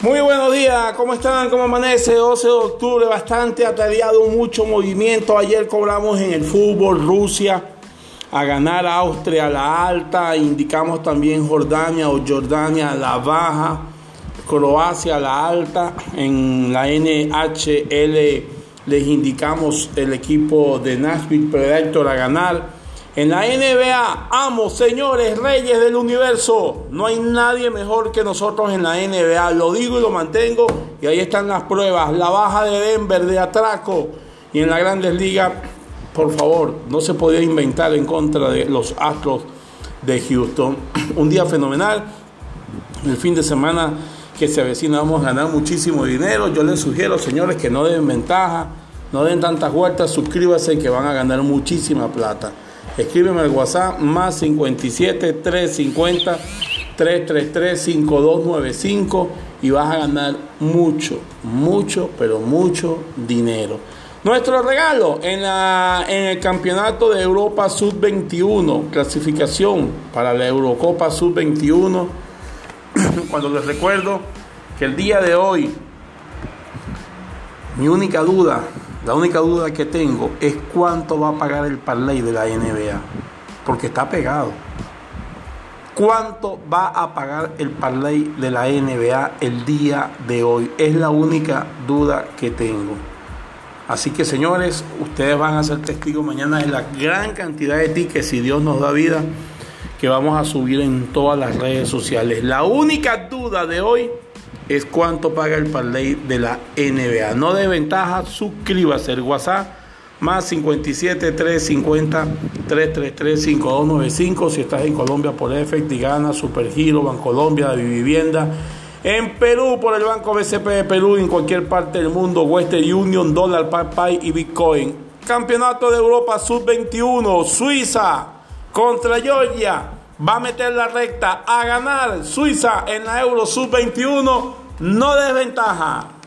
Muy buenos días, ¿cómo están? ¿Cómo amanece? 12 de octubre, bastante atareado, mucho movimiento. Ayer cobramos en el fútbol Rusia a ganar Austria la alta, indicamos también Jordania o Jordania la baja, Croacia la alta, en la NHL les indicamos el equipo de Nashville Predator a ganar. En la NBA, amo, señores, reyes del universo. No hay nadie mejor que nosotros en la NBA. Lo digo y lo mantengo. Y ahí están las pruebas. La baja de Denver de atraco. Y en la grandes ligas, por favor, no se podía inventar en contra de los Astros de Houston. Un día fenomenal. El fin de semana que se avecina vamos a ganar muchísimo dinero. Yo les sugiero, señores, que no den ventaja. No den tantas vueltas. Suscríbanse que van a ganar muchísima plata. Escríbeme al WhatsApp más 57 350 333 5295 y vas a ganar mucho, mucho, pero mucho dinero. Nuestro regalo en, la, en el Campeonato de Europa Sub-21, clasificación para la Eurocopa Sub-21, cuando les recuerdo que el día de hoy, mi única duda la única duda que tengo es cuánto va a pagar el parlay de la NBA, porque está pegado. ¿Cuánto va a pagar el parlay de la NBA el día de hoy? Es la única duda que tengo. Así que señores, ustedes van a ser testigos mañana de la gran cantidad de tickets, si Dios nos da vida, que vamos a subir en todas las redes sociales. La única duda de hoy es cuánto paga el parlay de la NBA. No de ventaja, suscríbase el WhatsApp más 57 350 333 5295 si estás en Colombia por Efect y Gana, Supergiro, Bancolombia, Vivienda. En Perú por el Banco BCP de Perú, en cualquier parte del mundo, Western Union, Dólar, PayPay y Bitcoin. Campeonato de Europa Sub-21, Suiza contra Georgia va a meter la recta a ganar Suiza en la Euro Sub-21, no desventaja.